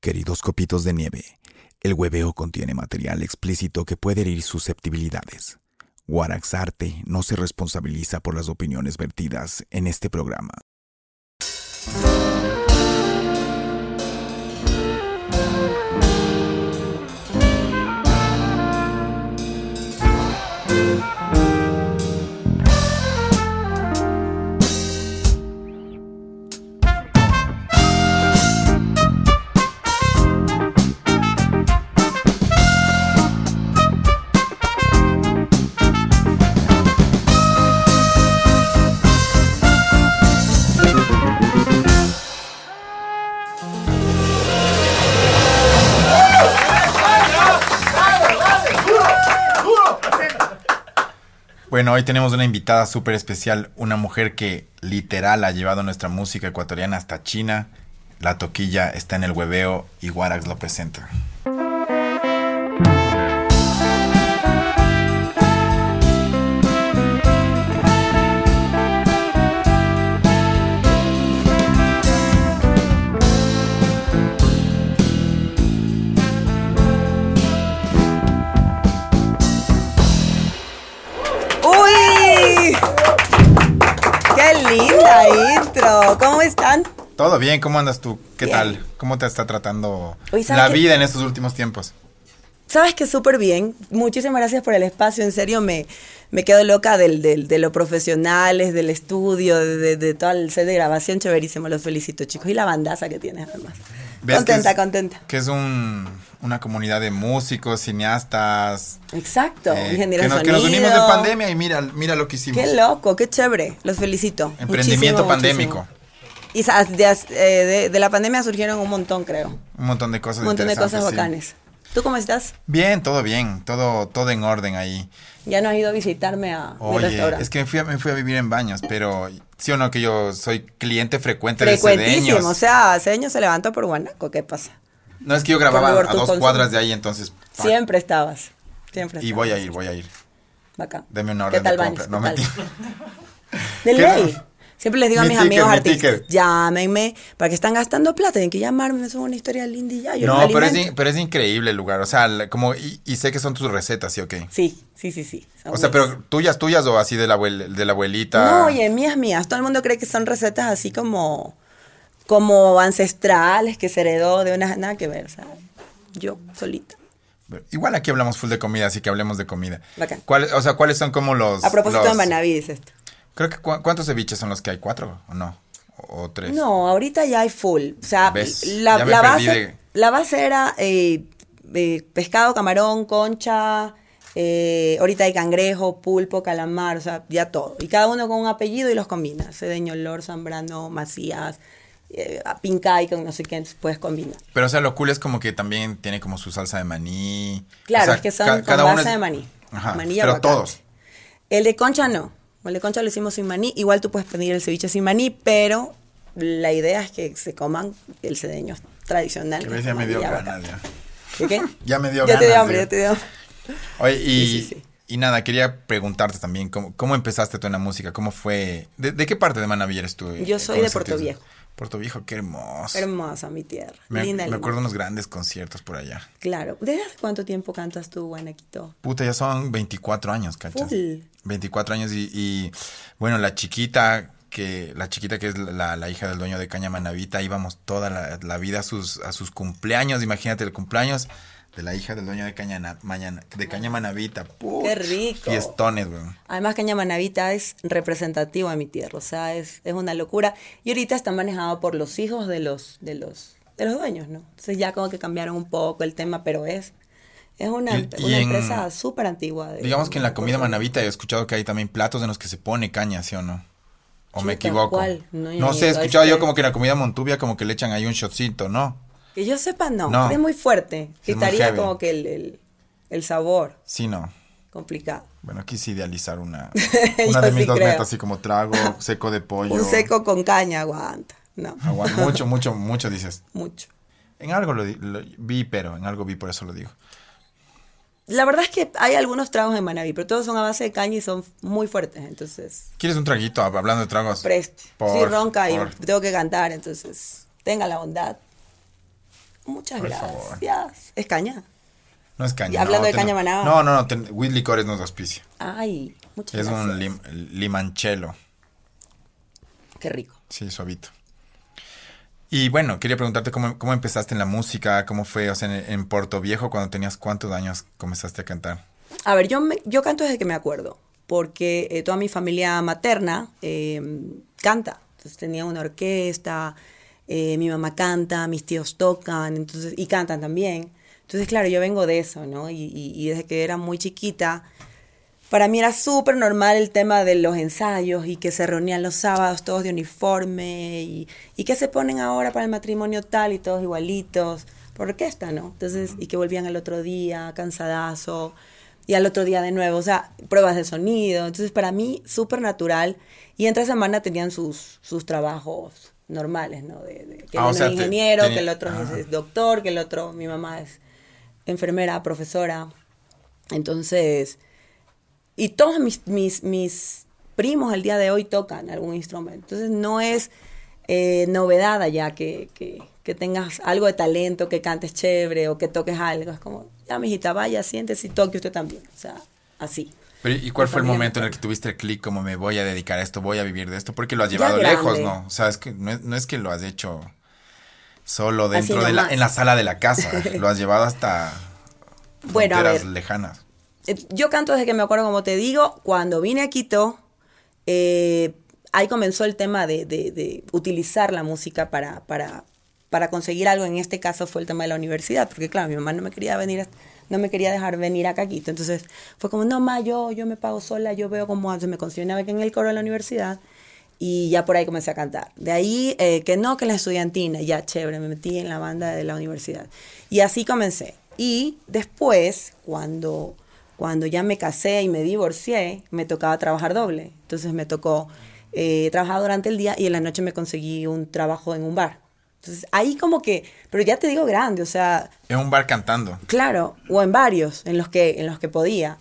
Queridos copitos de nieve, el hueveo contiene material explícito que puede herir susceptibilidades. Warax Arte no se responsabiliza por las opiniones vertidas en este programa. Hoy tenemos una invitada súper especial, una mujer que literal ha llevado nuestra música ecuatoriana hasta China. La toquilla está en el hueveo y Warax lo presenta. Linda intro! ¿Cómo están? Todo bien, ¿cómo andas tú? ¿Qué Bien. tal? ¿Cómo te está tratando Oye, ¿sabes la vida en estos últimos tiempos? Sabes que súper bien. Muchísimas gracias por el espacio. En serio, me, me quedo loca del, del- de los profesionales, del estudio, de, de- de todo el set de grabación. Chéverísimo. Los felicito, chicos. Y la bandaza que tienes, además. ¿Ves que Contenta, es- contenta. Que es un- una comunidad de músicos, cineastas. Exacto. eh, ingeniero que, nos, que nos unimos de pandemia y mira, mira lo que hicimos. Qué loco, qué chévere. Los felicito. Emprendimiento Muchísimo, pandémico. muchísimo. Y de, eh, de- de la pandemia surgieron un montón, creo. Un montón de cosas Un montón de cosas sí. ¿Tú cómo estás? Bien, todo bien, todo, todo en orden ahí. Ya no has ido a visitarme a mi Oye, restaurante. es que me fui, a, me fui a vivir en baños, pero sí o no que yo soy cliente frecuente de Frecuentísimo, Cedeños. o sea, Cedeño se levantó por Guanaco, ¿qué pasa? No es que yo grababa favor, a dos consume. cuadras de ahí, entonces. fuck. Siempre estabas, siempre Y estabas. voy a ir, voy a ir. Bacán. Deme una ¿Qué orden tal de baños? No ¿Qué mentira. De ¿Qué ley. Siempre les digo a Mi mis ticket, amigos mi artistas, ticket. llámenme, para que están gastando plata, tienen que llamarme, eso es una historia linda y ya, yo No, pero es, pero increíble el lugar. O sea, como, y, y sé que son tus recetas, ¿sí o qué? Sí, sí, sí, sí. O sea, pero tuyas, tuyas o así de la, abuel- de la abuelita. No, oye, mías, mías. Todo el mundo cree que son recetas así como, como ancestrales, que se heredó de una... Nada que ver, o sea, yo solita. Igual aquí hablamos full de comida, así que hablemos de comida. Bacán. ¿Cuál- o sea, ¿cuáles son como los. A propósito los- de Manaví, dice esto. Creo que cu- ¿cuántos ceviches son los que hay? ¿Cuatro o no? ¿O, o tres? No, ahorita ya hay full. O sea, ¿Ves? la, base, de- la base era eh, eh, pescado, camarón, concha. eh, ahorita hay cangrejo, pulpo, calamar, o sea, ya todo. Y cada uno con un apellido y los combina. Cedeño, Lor, Zambrano, Macías, eh, Pincay, con no sé qué, puedes combinar. Pero, o sea, lo cool es como que también tiene como su salsa de maní. Claro, O sea, es que son ca- con cada base es- de maní. Ajá, Maní y pero aguacate. todos. El de concha no. De concha lo hicimos sin maní. Igual tú puedes pedir el ceviche sin maní, pero la idea es que se coman el cedeño tradicional. Que ya me dio ganas ya. ¿Qué qué? Ya me dio ya te dio hambre, ya te dio hambre. Oye, y, Sí, sí, sí. y nada, quería preguntarte también, ¿cómo, cómo empezaste tú en la música? ¿Cómo fue? ¿De, de qué parte de Manaví eres tú? Yo eh, soy de Puerto? Viejo. Puerto Viejo, qué hermoso. Hermosa mi tierra. me, linda, me acuerdo unos grandes conciertos por allá. Claro. ¿Desde hace cuánto tiempo cantas tú, Guanaquito? Puta, ya son 24 años, ¿cachas? Full. 24 años y, y, bueno, la chiquita que la chiquita que es la, la hija del dueño de Caña Manavita, íbamos toda la, la vida a sus, a sus cumpleaños, imagínate el cumpleaños de la hija del dueño de Caña, Na- Mañana- de Caña Manavita. Put, Qué rico. Fiestones, weón. Además, Caña Manavita es representativo de mi tierra, o sea, es, es una locura. Y ahorita está manejado por los hijos de los, de los, de los dueños, ¿no? Entonces ya como que cambiaron un poco el tema, pero es, es una, Y- y una en- empresa súper antigua. de- Digamos que en la comida manavita he escuchado que hay también platos en los que se pone caña, ¿sí o no? ¿O me equivoco? ¿cuál? No, No, sé, he escuchado yo como que en la comida montubia como que le echan ahí un shotcito, ¿no? Que yo sepa, no, No. es muy fuerte. Quitaría como que el, el, el sabor Sí, no. complicado. Bueno, quise idealizar una, una de mis sí dos creo. metas, así como trago seco de pollo. Un seco con caña aguanta. No, Agua- mucho, mucho, mucho dices. mucho. En algo lo, vi, pero en algo vi, por eso lo digo. La verdad es que hay algunos tragos en Manaví, pero todos son a base de caña y son muy fuertes, entonces ¿Quieres un traguito? Hab- Hablando de tragos. preste. Por sí, ronca y tengo que cantar, entonces tenga la bondad. Muchas Por favor. gracias. Es caña. No es caña. Y hablando no, de ten- caña manaba. No, no, no. ten- With Licores nos auspicia. Ay, muchas Es gracias. un lim- limanchelo. Qué rico. Sí, suavito. Y bueno, quería preguntarte cómo, cómo empezaste en la música, cómo fue, o sea, en, en Puerto Viejo, cuando tenías cuántos años comenzaste a cantar. A ver, yo, me- yo canto desde que me acuerdo, porque eh, toda mi familia materna eh, canta. Entonces tenía una orquesta, eh, mi mamá canta, mis tíos tocan, entonces, y cantan también. Entonces, claro, yo vengo de eso, ¿no? Y, y- desde que era muy chiquita, para mí era súper normal el tema de los ensayos y que se reunían los sábados todos de uniforme y, y que se ponen ahora para el matrimonio tal y todos igualitos, por orquesta, ¿no? Entonces, y que volvían al otro día, cansadazo, y al otro día de nuevo, o sea, pruebas de sonido. Entonces, para mí, súper natural. Y entre semana tenían sus, sus trabajos normales, ¿no? De, de- que Ah, uno sea, es te- ingeniero, que el otro es doctor, que el otro, mi mamá es enfermera, profesora. Entonces, y todos mis, mis, mis primos al día de hoy tocan algún instrumento. Entonces no es eh, novedad allá que, que, que tengas algo de talento, que cantes chévere o que toques algo. Es como, ya, mijita, vaya, siéntese y toque usted también. O sea, así. Pero, ¿Y cuál fue el momento en el que tuviste el clic como me voy a dedicar a esto, voy a vivir de esto? Porque lo has llevado lejos, ¿no? O sea, es que no es, no es que lo has hecho solo dentro de la, en la sala de la casa, lo has llevado hasta Bueno, a fronteras ver. lejanas. Eh, Yo canto desde que me acuerdo, como te digo, cuando vine a Quito, eh, ahí comenzó el tema de, de- de utilizar la música para, para, para conseguir algo. En este caso fue el tema de la universidad, porque claro, mi mamá no me quería venir, a- no me quería dejar venir a Quito. Entonces fue como, no, ma, yo, yo me pago sola, yo veo cómo hace. Me conseguí una beca en el coro de la universidad y ya por ahí comencé a cantar. De ahí eh, que no, que la estudiantina, ya chévere, me metí en la banda de la universidad. Y así comencé. Y después, cuando, cuando ya me casé y me divorcié, me tocaba trabajar doble. Entonces me tocó eh, trabajar durante el día y en la noche me conseguí un trabajo en un bar. Entonces ahí como que, pero ya te digo grande, o sea, En un bar cantando. Claro, o en varios, en los que, en los que podía.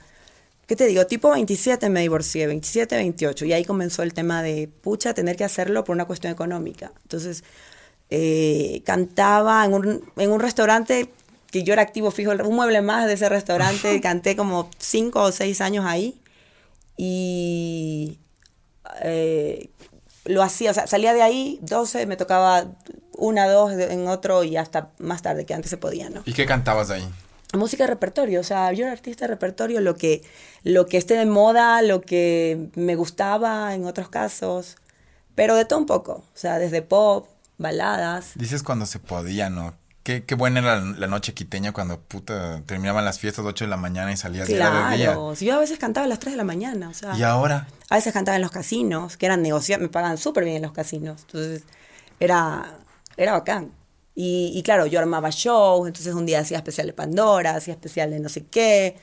¿Qué te digo? Tipo 27 me divorcié, 27, 28, y ahí comenzó el tema de, pucha, tener que hacerlo por una cuestión económica. Entonces, eh, cantaba en un, en un restaurante que yo era activo fijo, un mueble más de ese restaurante, canté como 5 o 6 años ahí, y eh, lo hacía, o sea, salía de ahí, 12, me tocaba una, dos en otro y hasta más tarde, que antes se podía, ¿no? ¿Y qué cantabas ahí? música de repertorio, o sea, yo era artista de repertorio, lo que, lo que esté de moda, lo que me gustaba en otros casos, pero de todo un poco, o sea, desde pop, baladas. Dices cuando se podía, ¿no? Qué, qué buena era la, la noche quiteña cuando puta terminaban las fiestas 8 de la mañana y salías era de día. Claro, yo a veces cantaba a las 3 de la mañana, o sea, Y ahora, a veces cantaba en los casinos, que eran negociados, me pagaban súper bien en los casinos, entonces era, era bacán. Y, y claro, yo armaba shows, entonces un día hacía especial de Pandora, hacía especial de no sé qué,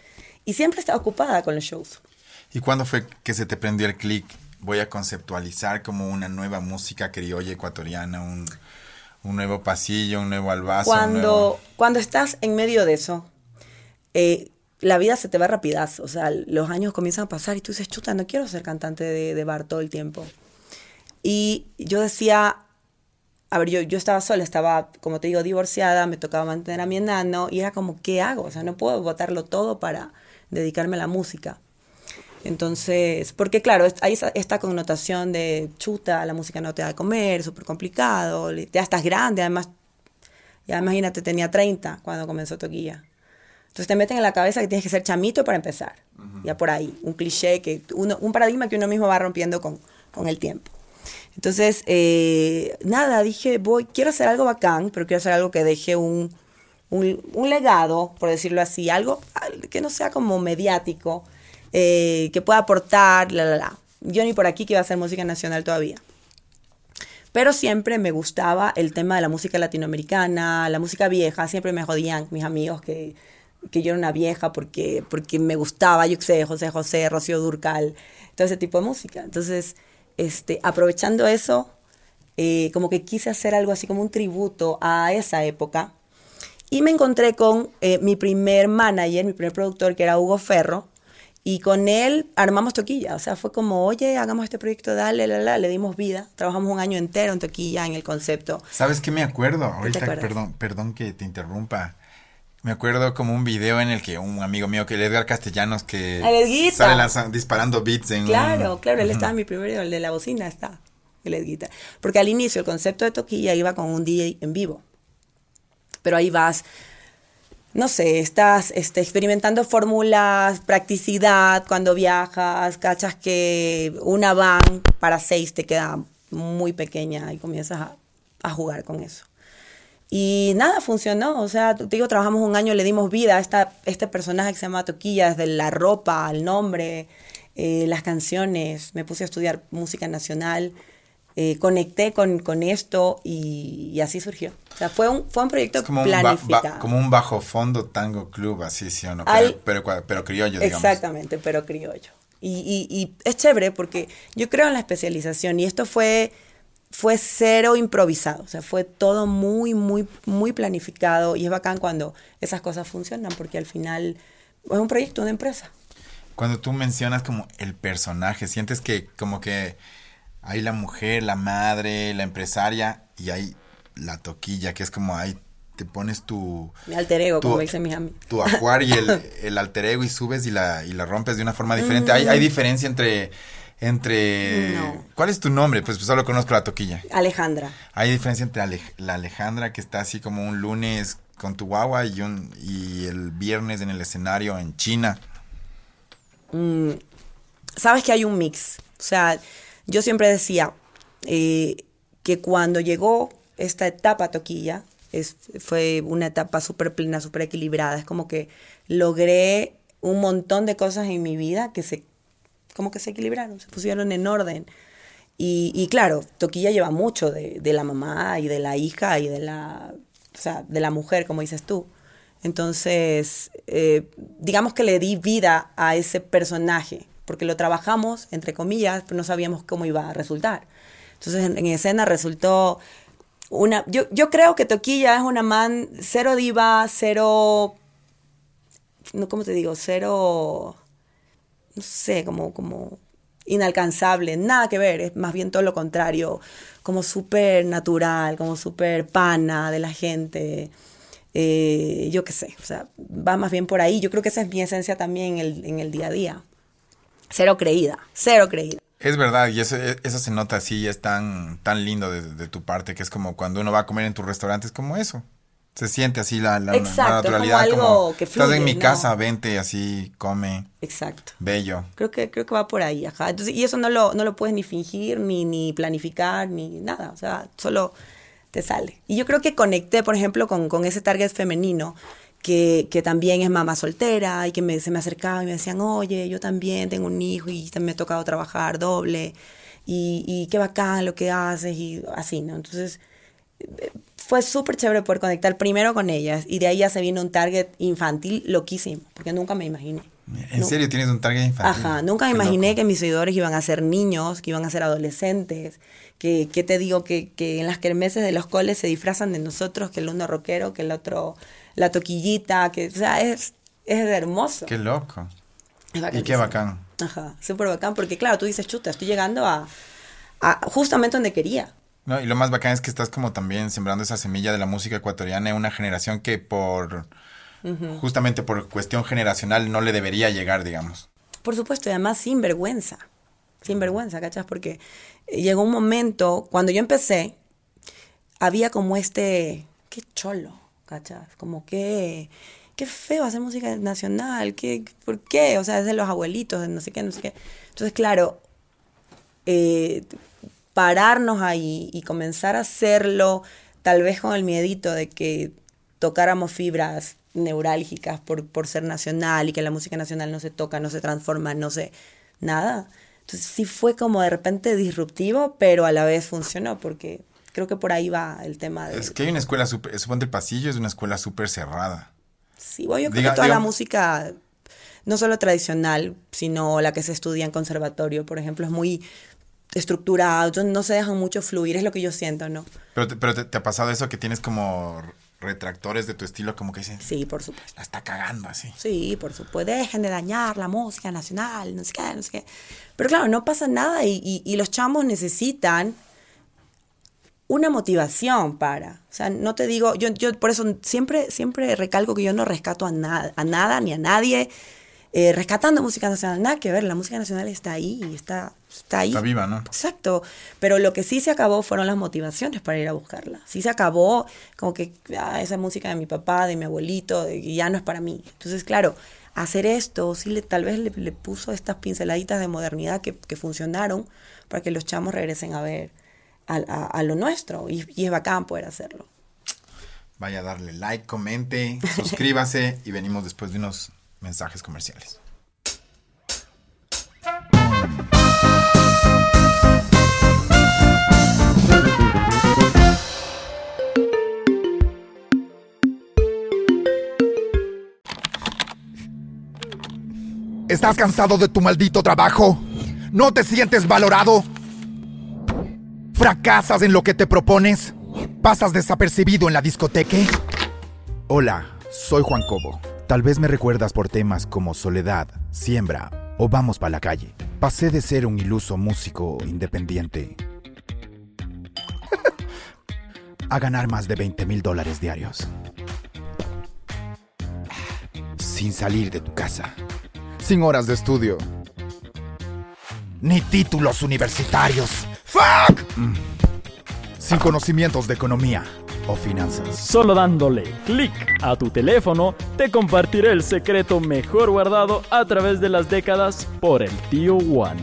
y siempre estaba ocupada con los shows. ¿y cuándo fue que se te prendió el clic? Voy a conceptualizar como una nueva música criolla ecuatoriana, un, un nuevo pasillo, un nuevo albazo. cuando, nuevo- cuando estás en medio de eso, eh, la vida se te va rapidazo. O sea, los años comienzan a pasar y tú dices, chuta, no quiero ser cantante de, de bar todo el tiempo. Y yo decía, a ver, yo, yo estaba sola, estaba, como te digo, divorciada, me tocaba mantener a mi enano y era como, ¿qué hago? O sea, no puedo botarlo todo para dedicarme a la música. Entonces, porque claro, hay esta connotación de chuta, la música no te da de comer, súper complicado, ya estás grande, además, ya imagínate, tenía 30 cuando comenzó Toquilla. Entonces te meten en la cabeza que tienes que ser chamito para empezar. Ya por ahí, un cliché, que uno, un paradigma que uno mismo va rompiendo con, con el tiempo. Entonces, eh, nada, dije, voy, quiero hacer algo bacán, pero quiero hacer algo que deje un, un, un legado, por decirlo así, algo al- que no sea como mediático, eh, que pueda aportar, la, la, la. Yo ni por aquí que iba a hacer música nacional todavía. Pero siempre me gustaba el tema de la música latinoamericana, la música vieja. Siempre me jodían mis amigos que, que yo era una vieja porque, porque me gustaba, yo sé, José José, Rocío Durcal, todo ese tipo de música. Entonces, este, aprovechando eso, eh, como que quise hacer algo así como un tributo a esa época. Y me encontré con eh, mi primer manager, mi primer productor, que era Hugo Ferro. Y con él armamos Toquilla, o sea, fue como, oye, hagamos este proyecto, dale, la, la, le dimos vida. Trabajamos un año entero en Toquilla, en el concepto. ¿Sabes qué me acuerdo? Ahorita, perdón, perdón que te interrumpa. Me acuerdo como un video en el que un amigo mío, que el Edgar Castellanos, que sale disparando beats en Claro, claro, él estaba en mi primer video, el de la bocina está, el. Porque al inicio el concepto de Toquilla iba con un DJ en vivo. Pero ahí vas no sé, estás este, experimentando fórmulas, practicidad cuando viajas, cachas que una van para seis te queda muy pequeña y comienzas a, jugar con eso. Y nada, funcionó. O sea, te digo, trabajamos un año, le dimos vida a esta, este personaje que se llama Toquilla, desde la ropa, el nombre, eh, las canciones. Me puse a estudiar música nacional. Eh, conecté con, con esto y, así surgió. O sea, fue un, fue un proyecto como planificado. Un como un bajo fondo tango club, así, sí o no, pero, pero, criollo, digamos. Exactamente, pero criollo. Y, y, es chévere porque yo creo en la especialización y esto fue, fue cero improvisado, o sea, fue todo muy, muy, muy planificado y es bacán cuando esas cosas funcionan porque al final es un proyecto, una empresa. Cuando tú mencionas como el personaje, sientes que como que hay la mujer, la madre, la empresaria y hay la toquilla, que es como ahí te pones tu... Mi alter ego, como dicen mis amigos. Tu ajuar y el, el, alter ego y subes y la, y la rompes de una forma diferente. hay, hay diferencia entre... Entre... ¿Cuál es tu nombre? Pues, solo conozco la toquilla. Alejandra. Hay diferencia entre la Alejandra que está así como un lunes con tu guagua y, un, y el viernes en el escenario en China. Mm, Sabes que hay un mix. O sea, yo siempre decía eh, que cuando llegó esta etapa toquilla, fue una etapa súper plena, súper equilibrada. Es como que logré un montón de cosas en mi vida que se, como que se equilibraron, se pusieron en orden. Y, claro, Toquilla lleva mucho de, la mamá y de la hija y de la, o sea, de la mujer, como dices tú. Entonces, eh, digamos que le di vida a ese personaje porque lo trabajamos, entre comillas, pero no sabíamos cómo iba a resultar. Entonces en, escena resultó una... Yo, yo creo que Toquilla es una man cero diva, cero... No, ¿Cómo te digo? Cero... No sé, como, como inalcanzable, nada que ver, es más bien todo lo contrario, como súper natural, como súper pana de la gente. Eh, yo qué sé, o sea, va más bien por ahí. Yo creo que esa es mi esencia también en el, en el día a día. Cero creída, cero creída. Es verdad, y eso, eso se nota así, es tan, tan lindo de, tu parte, que es como cuando uno va a comer en tu restaurante, es como eso. Se siente así la, la, naturalidad. Como, algo que estás en mi casa, vente así, come. Exacto. Bello. Creo que, creo que va por ahí, ajá. Entonces, y eso no lo, no lo puedes ni fingir, ni, ni planificar, ni nada. O sea, solo te sale. Y yo creo que conecté, por ejemplo, con, con ese target femenino que, que, también es mamá soltera y que me, se me acercaba y me decían, oye, yo también tengo un hijo y también me ha tocado trabajar doble y, y qué bacán lo que haces y así, ¿no? Entonces fue súper chévere poder conectar primero con ellas y de ahí ya se vino un target infantil loquísimo, porque nunca me imaginé. ¿En serio tienes un target infantil? Ajá, nunca me imaginé que mis seguidores iban a ser niños, que iban a ser adolescentes, que, que te digo que, que en las kermeses de los coles se disfrazan de nosotros, que el uno rockero, que el otro la toquillita, que, o sea, es, es hermoso. Qué loco. y qué bacán. Ajá, súper bacán, porque claro, tú dices, chuta, estoy llegando a, a, justamente donde quería. No, y lo más bacán es que estás como también sembrando esa semilla de la música ecuatoriana en una generación que por, justamente por cuestión generacional no le debería llegar, digamos. Por supuesto, y además sin vergüenza, sin vergüenza, ¿cachas? Porque llegó un momento, cuando yo empecé, había como este, qué cholo, ¿cachas? Como que, qué feo hacer música nacional, ¿qué, ¿por qué? O sea, es de los abuelitos, no sé qué, no sé qué. Entonces, claro, eh, pararnos ahí y comenzar a hacerlo, tal vez con el miedito de que tocáramos fibras neurálgicas por, por ser nacional y que la música nacional no se toca, no se transforma, no se... nada. Entonces sí fue como de repente disruptivo, pero a la vez funcionó porque Creo que por ahí va el tema de... Es que hay una escuela súper, suponte el pasillo es una escuela súper cerrada. Sí, bueno, yo creo que toda la música, no solo tradicional, sino la que se estudia en conservatorio, por ejemplo, es muy estructurada, no se dejan mucho fluir, es lo que yo siento, ¿no? Pero, pero te, ha pasado eso que tienes como retractores de tu estilo como que dicen, Sí, por supuesto. la está cagando así. Sí, por supuesto. Dejen de dañar la música nacional, no sé qué, no sé qué. Pero claro, no pasa nada y, y- y los chamos necesitan una motivación para. O sea, no te digo, yo, yo por eso siempre, siempre recalco que yo no rescato a nada, a nada ni a nadie. eh, rescatando música nacional, nada que ver, la música nacional está ahí, está, está ahí. Está viva, ¿no? Exacto, pero lo que sí se acabó fueron las motivaciones para ir a buscarla. Sí se acabó como que ah, esa música de mi papá, de mi abuelito, de, ya no es para mí. Entonces, claro, hacer esto sí le, tal vez le, le puso estas pinceladitas de modernidad que, que funcionaron para que los chamos regresen a ver a, a- a lo nuestro y, y es bacán poder hacerlo. Vaya a darle like, comente, suscríbase y venimos después de unos mensajes comerciales. ¿Estás cansado de tu maldito trabajo? ¿No te sientes valorado? ¿Fracasas en lo que te propones? ¿Pasas desapercibido en la discoteca? Hola, soy Juan Cobo. Tal vez me recuerdas por temas como Soledad, Siembra o Vamos pa' la calle. Pasé de ser un iluso músico independiente a ganar más de 20 mil dólares diarios. Sin salir de tu casa. Sin horas de estudio. Ni títulos universitarios. ¡Fuck! Mm. Sin conocimientos de economía o finanzas. Solo dándole clic a tu teléfono, te compartiré el secreto mejor guardado a través de las décadas por el tío Juan.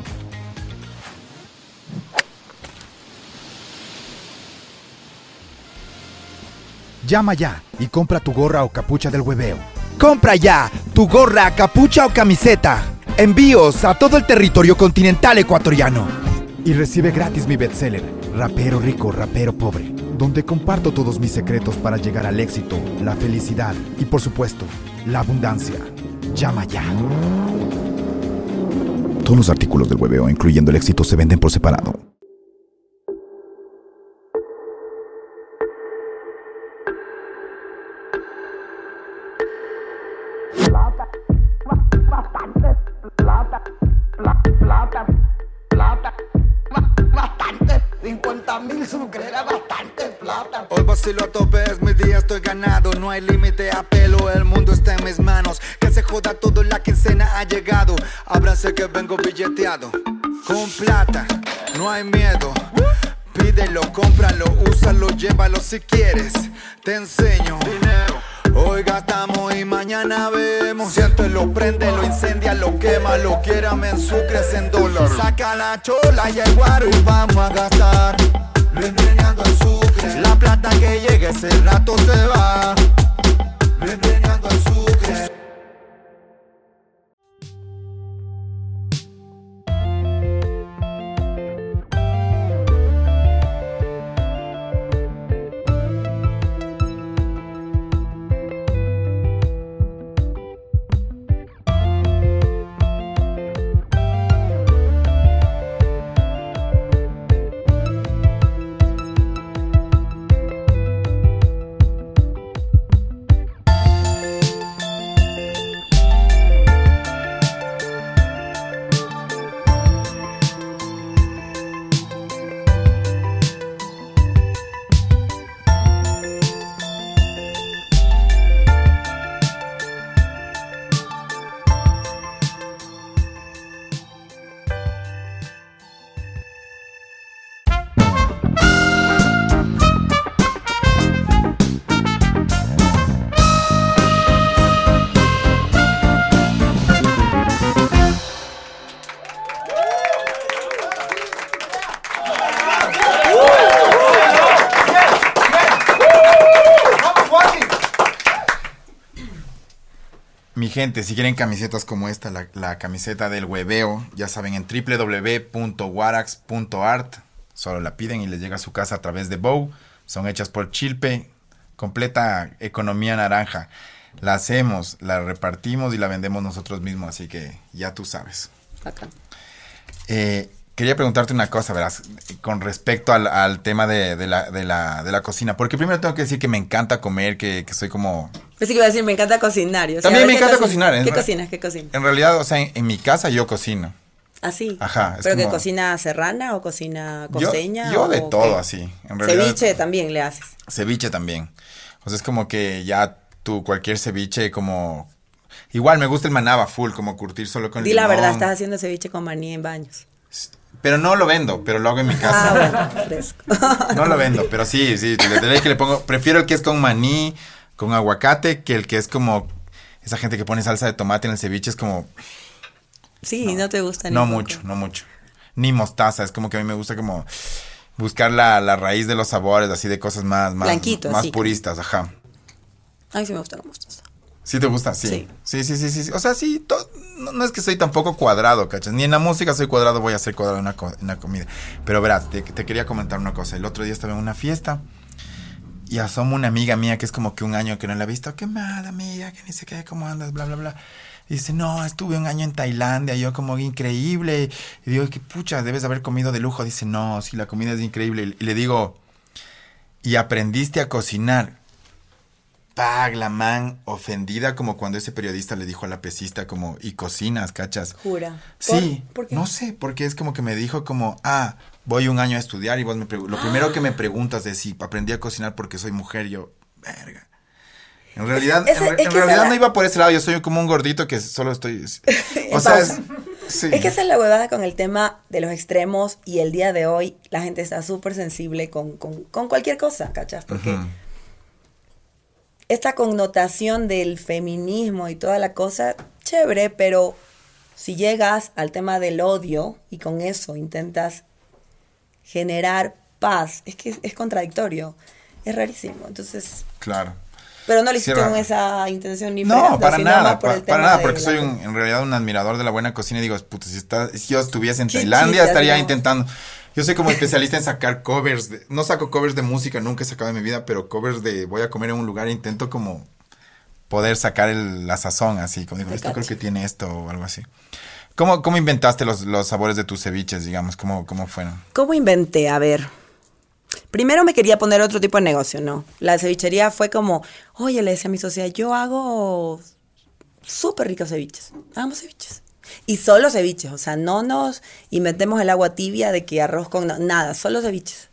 Llama ya y compra tu gorra o capucha del hueveo. Compra ya tu gorra, capucha o camiseta. Envíos a todo el territorio continental ecuatoriano. Y recibe gratis mi bestseller, Rapero Rico, Rapero Pobre, donde comparto todos mis secretos para llegar al éxito, la felicidad y por supuesto, la abundancia. Llama ya. Todos los artículos del hueveo, incluyendo el éxito, se venden por separado. bastante. 50 mil sucre era bastante plata. Hoy vacilo a tope, es mi día, estoy ganado. No hay límite a pelo, el mundo está en mis manos. Que se joda todo, la quincena ha llegado. Ábranse que vengo billeteado. Con plata, no hay miedo. Pídelo, cómpralo, úsalo, llévalo si quieres. Te enseño. Hoy gastamos y mañana vemos. Siéntelo, préndelo, incendialo, quémalo. Quiérame en sucres, en dólar. Saca la chola y el guaro y vamos a gastar. Empeñando el sucre. La plata que llegue ese rato se va. Gente, si quieren camisetas como esta, la, la camiseta del hueveo, ya saben, en www.warax.art, solo la piden y les llega a su casa a través de Bow. Son hechas por Chilpe, completa economía naranja. La hacemos, la repartimos y la vendemos nosotros mismos, así que ya tú sabes. Bacán. Eh, quería preguntarte una cosa, verás, con respecto al, al tema de, de la, de, la, de la cocina. Porque primero tengo que decir que me encanta comer, que, que soy como... Pensé que iba a decir, me encanta cocinar. Yo, o sea, También me ¿qué encanta cocin- cocinar, ¿Qué cocinas? ¿Qué cocinas? En realidad, o sea, en, en mi casa yo cocino. Así. Ajá, es ¿Pero que cocina serrana o cocina Yo, costeña? yo o de qué? todo así. En realidad, Ceviche también le haces. Ceviche también. O sea, es como que ya tú, cualquier ceviche, como... Igual me gusta el manaba full, como curtir solo con Di la limón. verdad, estás haciendo ceviche con maní en baños. Pero no lo vendo, pero lo hago en mi casa. Ah, bueno, fresco. No lo vendo, pero sí, sí, de que le pongo, prefiero el que es con maní, con aguacate, que el que es como esa gente que pone salsa de tomate en el ceviche es como Sí, no, te gusta ni no poco. mucho, no mucho. Ni mostaza, es como que a mí me gusta como buscar la, la raíz de los sabores, así de cosas más más, Blanquito, más así. puristas, ajá. A mí sí me gusta la mostaza. ¿Sí te gusta? Sí. Sí. Sí, sí, sí, sí. sí. O sea, sí, no, no es que soy tampoco cuadrado, ¿cachas? Ni en la música soy cuadrado, voy a ser cuadrado en una, co- en una comida. Pero verás, te, te quería comentar una cosa. El otro día estaba en una fiesta y asoma una amiga mía que es como que un año que no la he visto. ¿Qué mal, amiga? Que ni sé qué, cómo andas, bla, bla, bla. Y dice, no, estuve un año en Tailandia, yo como increíble. Y digo, que pucha, debes haber comido de lujo. Dice, no, sí, la comida es increíble. Y le digo, ¿y aprendiste a cocinar? Pag, la man, ofendida como cuando ese periodista le dijo a la pesista como, y cocinas, ¿cachas? Jura. Sí, ¿Por, por qué? no sé, porque es como que me dijo como, ah, voy un año a estudiar y vos me lo primero que me preguntas es si aprendí a cocinar porque soy mujer, yo, verga. En realidad, en, es realidad la- no iba por ese lado, yo soy como un gordito que solo estoy... O sea, es, sí. Es que esa es la huevada con el tema de los extremos y el día de hoy la gente está súper sensible con, con, con cualquier cosa, ¿cachas? Porque. Esta connotación del feminismo y toda la cosa, chévere, pero si llegas al tema del odio y con eso intentas generar paz, es que es, contradictorio, es rarísimo. Entonces, Claro. pero no lo hiciste Cierra. con esa intención ni No, para sino nada, más por pa- el para nada, porque soy un- en realidad un admirador de la buena cocina y digo, puta, si, está, si yo estuviese en Tailandia estaría ¿no? intentando. Yo soy como especialista en sacar covers, de- no saco covers de música, nunca he sacado en mi vida, pero covers de voy a comer en un lugar e intento como poder sacar el- la sazón así, como digo, Te esto creo que tiene esto o algo así. ¿Cómo, cómo inventaste los, los sabores de tus ceviches, digamos? ¿Cómo, cómo fueron? ¿Cómo inventé? A ver. Primero me quería poner otro tipo de negocio, ¿no? La cevichería fue como, oye, le decía a mi socia, yo hago súper ricos ceviches. Hagamos ceviches. Y solo ceviches, o sea, no nos inventemos el agua tibia de que arroz con no- nada, solo ceviches.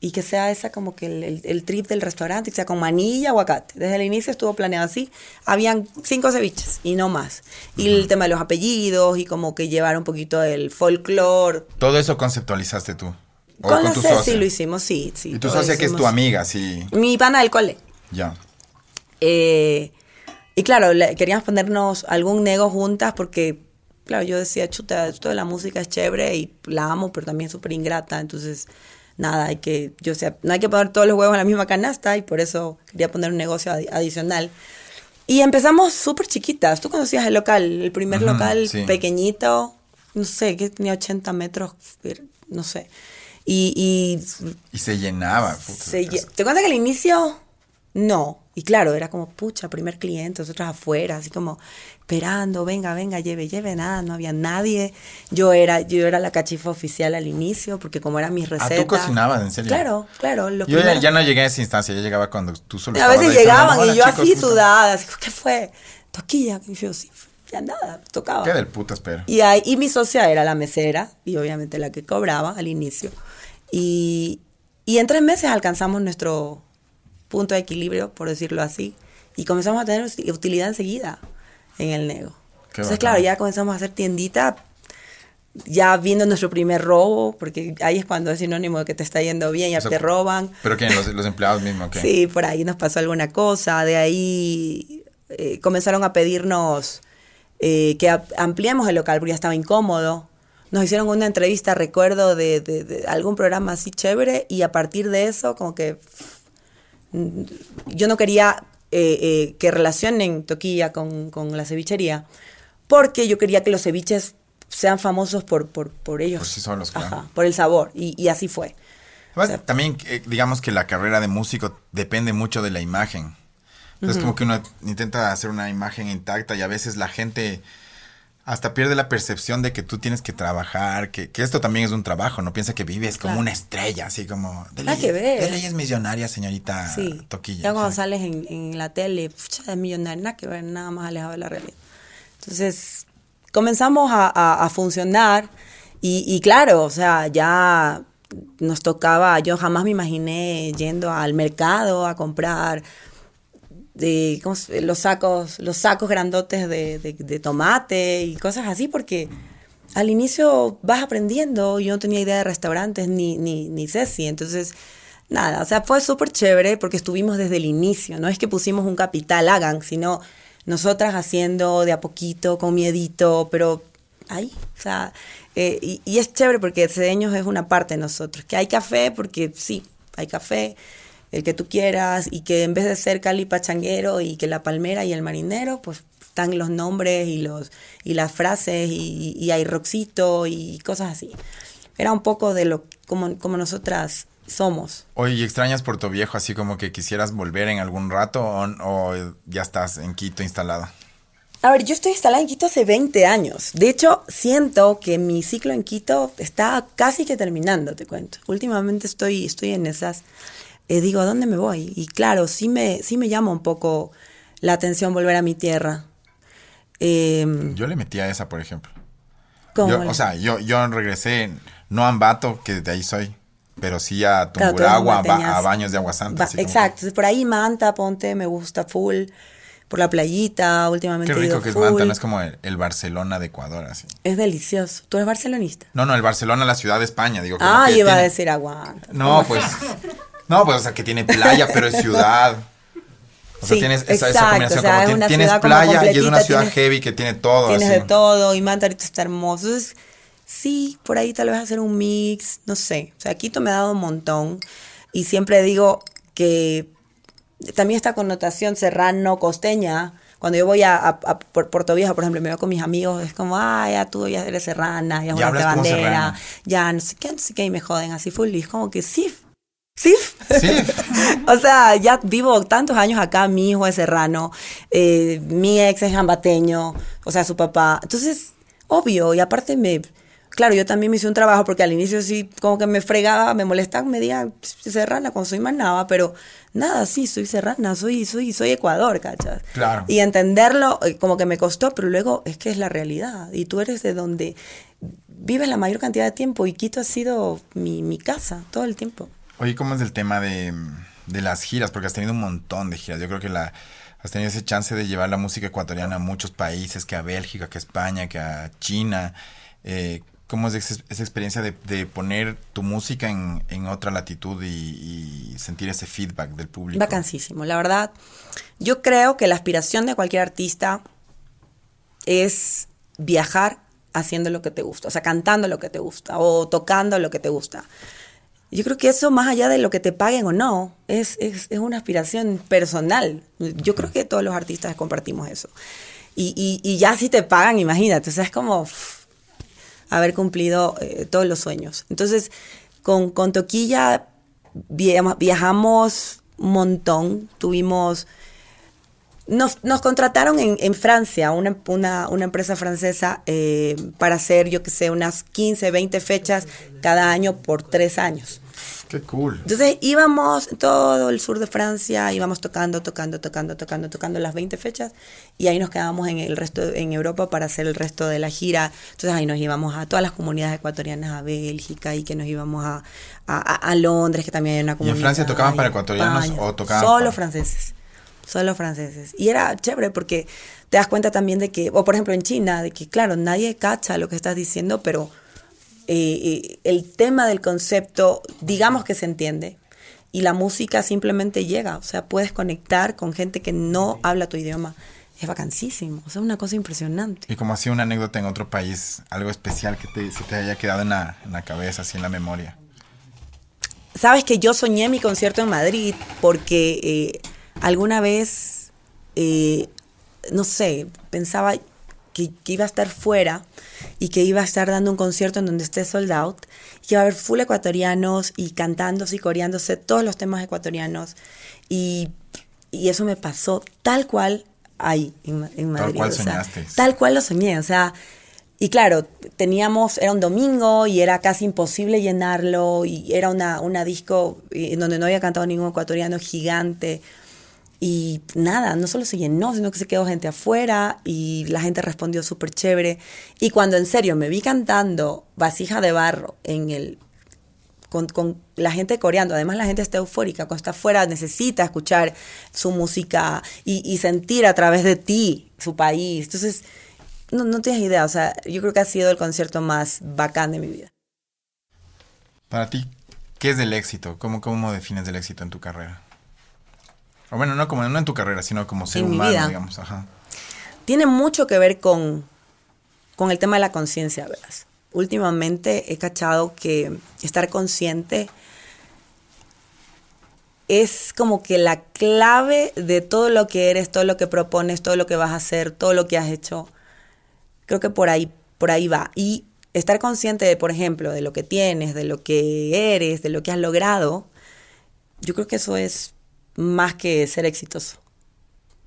Y que sea esa como que el, el- el trip del restaurante, que sea con manilla y aguacate. Desde el inicio estuvo planeado así. Habían cinco ceviches y no más. Y el tema de los apellidos y como que llevar un poquito el folclore, Todo eso conceptualizaste tú. O con, con, la tu socia. lo hicimos, sí, sí. y tu socia que es tu amiga, sí. Mi pana del cole. Ya. Eh, y claro, le- queríamos ponernos algún nego juntas porque, claro, yo decía, chuta, esto de la música es chévere y la amo, pero también es súper ingrata. Entonces, nada, hay que, yo sé, no hay que poner todos los huevos en la misma canasta y por eso quería poner un negocio adi- adicional. Y empezamos súper chiquitas. Tú conocías el local, el primer local sí. pequeñito, no sé, que tenía 80 metros, no sé. Y, y Y se llenaba. puta, se lle- ¿Te cuenta que al inicio no? Y claro, era como, pucha, primer cliente, nosotros afuera, así como esperando, venga, venga, lleve, lleve, nada, no había nadie. Yo era, yo era la cachifa oficial al inicio, porque como eran mis Ah, recetas. ¿tú cocinabas, en serio? Claro, claro. Yo ya, no llegué a esa instancia, ya llegaba cuando tú solo a veces llegaban y yo "Hola, chicos, así ¿cómo están?". sudada, así, ¿qué fue? Toquilla. Y yo, sí, ya nada, tocaba. Qué del putas, pero. Y, ahí, y mi socia era la mesera y obviamente la que cobraba al inicio. Y, y en tres meses alcanzamos nuestro punto de equilibrio, por decirlo así, y comenzamos a tener uti- utilidad enseguida en el nego. Qué Entonces, bacán. claro, ya comenzamos a hacer tiendita, ya viendo nuestro primer robo, porque ahí es cuando es sinónimo de que te está yendo bien, ya O sea, te roban. ¿Pero quién? ¿Los, los empleados mismos? ¿qué? Sí, por ahí nos pasó alguna cosa. De ahí eh, comenzaron a pedirnos eh, que a- ampliemos el local porque ya estaba incómodo. Nos hicieron una entrevista, recuerdo, de, de- de algún programa así chévere y a partir de eso como que yo no quería eh, eh, que relacionen Toquilla con, con la cevichería porque yo quería que los ceviches sean famosos por, por, por ellos. Por sí solos, claro. Ajá, por el sabor y, y así fue. Además, también, eh, digamos que la carrera de músico depende mucho de la imagen. Entonces, como que uno intenta hacer una imagen intacta y a veces la gente hasta pierde la percepción de que tú tienes que trabajar, que, que esto también es un trabajo, no piensa que vives como Claro. una estrella, así como... De que ver. de ley es millonaria, señorita Sí. Toquilla. Ya cuando sales en, en la tele, pucha, es millonario, nada que ver, nada más alejado de la realidad. Entonces, comenzamos a, a- a funcionar y, y claro, o sea, ya nos tocaba, yo jamás me imaginé yendo al mercado a comprar de, ¿cómo los sacos, los sacos grandotes de, de- de tomate y cosas así, porque al inicio vas aprendiendo, yo no tenía idea de restaurantes ni, ni, ni Ceci, entonces nada, o sea, fue súper chévere porque estuvimos desde el inicio, no es que pusimos un capital, hagan, sino nosotras haciendo de a poquito, con miedito, pero ahí, o sea, eh, y, y es chévere porque Cedeños es una parte de nosotros, que hay café porque sí, hay café, el que tú quieras, y que en vez de ser Cali Pachanguero y que la palmera y el marinero, pues están los nombres y los y las frases y, y hay roxito y cosas así. Era un poco de lo como, como nosotras somos. Oye, ¿y extrañas Puerto Viejo así como que quisieras volver en algún rato o, o ya estás en Quito instalada? A ver, yo estoy instalada en Quito hace 20 años. De hecho, siento que mi ciclo en Quito está casi que terminando, te cuento. Últimamente estoy, estoy en esas. Eh, digo, ¿a dónde me voy? Y claro, sí me, sí me llama un poco la atención volver a mi tierra. Eh, Yo le metí a esa, por ejemplo. ¿cómo Yo, o sea, yo, yo regresé, no a Ambato, que de ahí soy, pero sí a Claro, Tumburagua, a, baños de agua santa. Exacto, por ahí Manta, ponte, me gusta full. Por la playita, últimamente Qué he ido rico que es. Manta, no es como el, el Barcelona de Ecuador, así. Es delicioso. ¿Tú eres barcelonista? No, no, el Barcelona, la ciudad de España, digo. Ah, yo iba a decir aguanta. No, pues. No, pues, o sea, que tiene playa, pero es ciudad. O sea, Sí, tienes esa, esa exacto, combinación. o sea, como es tienes playa y es una ciudad tienes- heavy que tiene todo. Tienes así. de todo y Manta ahorita está hermoso. Entonces, sí, por ahí tal vez hacer un mix, no sé. O sea, Quito me ha dado un montón y siempre digo que también esta connotación serrano, costeña, cuando yo voy a, a- a Pu- Puerto Viejo, por ejemplo, me veo con mis amigos, es como, ah, ya tú ya eres serrana, ya Ya hablas bandera, ya no sé qué, no sé qué, y me joden así full. Y es como que sí, sí. Sí. o sea, ya vivo tantos años acá, mi hijo es serrano, eh, mi ex es jambateño, o sea, su papá. Entonces, obvio, y aparte me... Claro, yo también me hice un trabajo porque al inicio sí, como que me fregaba, me molestaba, me decía serrana cuando soy manaba, pero nada, sí, soy serrana, soy, soy, soy Ecuador, ¿cachas? Claro. Y entenderlo eh, como que me costó, pero luego es que es la realidad. Y tú eres de donde vives la mayor cantidad de tiempo y Quito ha sido mi, mi casa todo el tiempo. Oye, ¿cómo es el tema de, de las giras? Porque has tenido un montón de giras. Yo creo que la has tenido ese chance de llevar la música ecuatoriana a muchos países, que a Bélgica, que a España, que a China. Eh, ¿Cómo es esa, esa experiencia de, poner tu música en, en otra latitud y, y sentir ese feedback del público? Vacancísimo, la verdad. Yo creo que la aspiración de cualquier artista es viajar haciendo lo que te gusta, o sea, cantando lo que te gusta o tocando lo que te gusta. Yo creo que eso, más allá de lo que te paguen o no, es, es, es una aspiración personal. Yo creo que todos los artistas compartimos eso. Y, y, y ya si te pagan, imagínate, o sea, es como pff, haber cumplido eh, todos los sueños. Entonces, con, con Toquilla via- viajamos un montón, tuvimos... Nos, nos contrataron en, en Francia, una, una, una empresa francesa, eh, para hacer, yo que sé, unas 15, 20 fechas cada año por tres años. Qué cool. Entonces íbamos en todo el sur de Francia, íbamos tocando, tocando, tocando, tocando, tocando las 20 fechas y ahí nos quedábamos en el resto, en Europa para hacer el resto de la gira. Entonces ahí nos íbamos a todas las comunidades ecuatorianas, a Bélgica y que nos íbamos a, a, a Londres, que también hay una en comunidad. Francia tocaban para y ecuatorianos España. o tocaban Solo para- franceses. Solo franceses. Y era chévere porque te das cuenta también de que, o por ejemplo en China, de que claro, nadie cacha lo que estás diciendo, pero eh, eh, el tema del concepto, digamos que se entiende. Y la música simplemente llega. O sea, puedes conectar con gente que no habla tu idioma. Es vacancísimo. O sea, es una cosa impresionante. Y como así una anécdota en otro país, algo especial que te, se te haya quedado en la, en la cabeza, así en la memoria. Sabes que yo soñé mi concierto en Madrid porque eh, alguna vez, eh, no sé, pensaba que, que iba a estar fuera y que iba a estar dando un concierto en donde esté sold out, y que iba a haber full ecuatorianos y cantándose y coreándose todos los temas ecuatorianos. Y, y eso me pasó tal cual ahí en, en Madrid. cual o sea, soñaste. tal cual lo soñé. O sea, Y claro, teníamos, era un domingo y era casi imposible llenarlo y era una, una disco eh, en donde no había cantado ningún ecuatoriano gigante. Y nada, no solo se llenó, sino que se quedó gente afuera y la gente respondió súper chévere. Y cuando en serio me vi cantando Vasija de Barro en el, con, con la gente coreando, además la gente está eufórica, cuando está afuera necesita escuchar su música y, sentir a través de ti su país. Entonces, no, no tienes idea, o sea, yo creo que ha sido el concierto más bacán de mi vida. Para ti, ¿qué es el éxito? ¿Cómo, cómo defines el éxito en tu carrera? O bueno, no como no en tu carrera, sino como ser En humano, vida. digamos. Ajá. tiene mucho que ver con, con el tema de la conciencia, ¿verdad? Últimamente he cachado que estar consciente es como que la clave de todo lo que eres, todo lo que propones, todo lo que vas a hacer, todo lo que has hecho. Creo que por ahí, por ahí va. Y estar consciente de, por ejemplo, de lo que tienes, de lo que eres, de lo que has logrado, yo creo que eso es más que ser exitoso.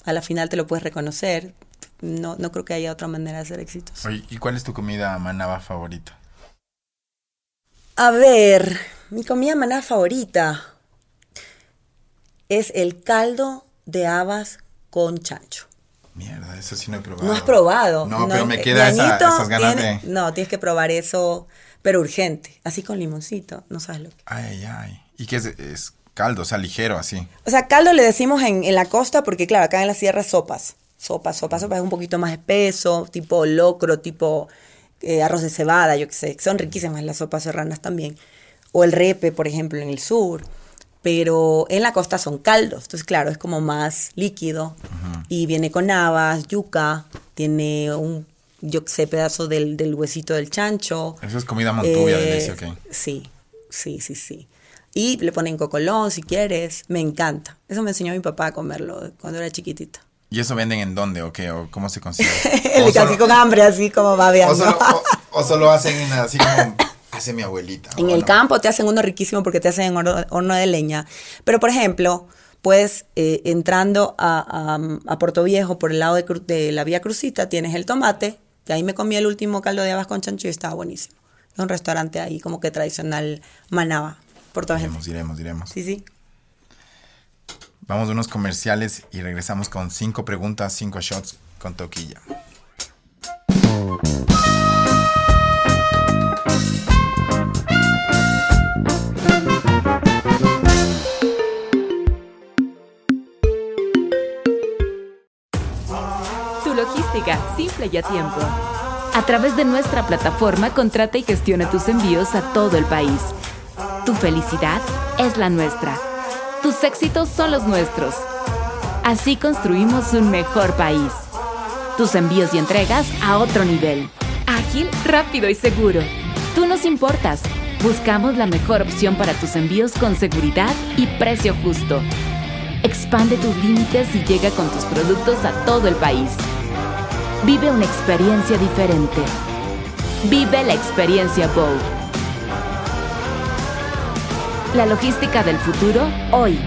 A la final te lo puedes reconocer. No, no creo que haya otra manera de ser exitoso. Oye, ¿y cuál es tu comida manaba favorita? A ver, mi comida maná favorita es el caldo de habas con chancho. Mierda, eso sí no he probado. No has probado. No, pero me eh, queda esa- esas ganas tiene- de... No, tienes que probar eso, pero urgente. Así con limoncito, no sabes lo que. Ay, ay, ay. ¿Y qué es? Es caldo, o sea, ligero, así. O sea, caldo le decimos en, en la costa porque, claro, acá en la sierra sopas. Sopa, sopa, sopa es un poquito más espeso, tipo locro, tipo eh, arroz de cebada, yo qué sé. Son riquísimas las sopas serranas también. O el repe, por ejemplo, en el sur. Pero en la costa son caldos. Entonces, claro, es como más líquido. Y viene con habas, yuca, tiene un, yo qué sé, pedazo del, del huesito del chancho. Eso es comida montubia, Eh, delicia, ok. Sí, sí, sí, sí. Y le ponen cocolón si quieres. Me encanta. Eso me enseñó mi papá a comerlo cuando era chiquitita. ¿Y eso venden en dónde o qué? ¿O cómo se consigue? O, casi solo, con hambre, así como o, babeando. solo, o- o solo hacen en así como hace mi abuelita. En ¿o el no? campo te hacen uno riquísimo porque te hacen en horno, horno de leña. Pero, por ejemplo, puedes, eh, entrando a, a, a Puerto Viejo por el lado de, de la Vía Crucita, tienes el tomate. Que ahí me comí el último caldo de habas con chancho y estaba buenísimo. Es un restaurante ahí como que tradicional manaba. Por toda gente. Iremos, iremos, iremos. Sí, sí. Vamos a unos comerciales y regresamos con cinco preguntas, cinco shots con toquilla. Tu logística, simple y a tiempo. A través de nuestra plataforma, contrata y gestiona tus envíos a todo el país. Tu felicidad es la nuestra. Tus éxitos son los nuestros. Así construimos un mejor país. Tus envíos y entregas a otro nivel. Ágil, rápido y seguro. Tú nos importas. Buscamos la mejor opción para tus envíos con seguridad y precio justo. Expande tus límites y llega con tus productos a todo el país. Vive una experiencia diferente. Vive la experiencia Bow. La logística del futuro hoy.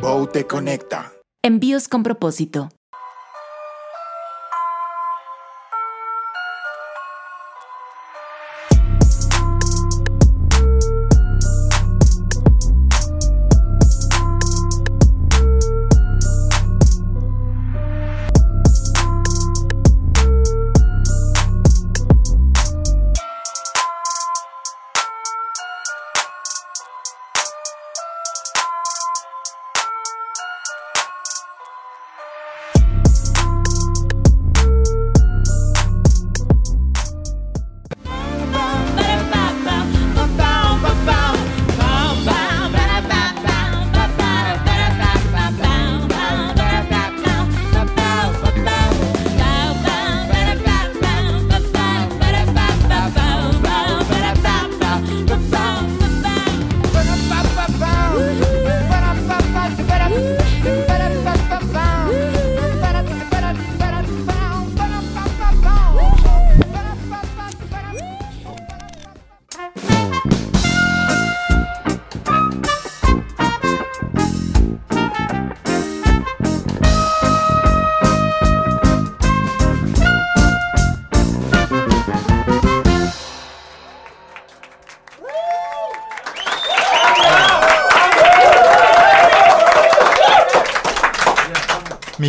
Bow te conecta. Envíos con propósito.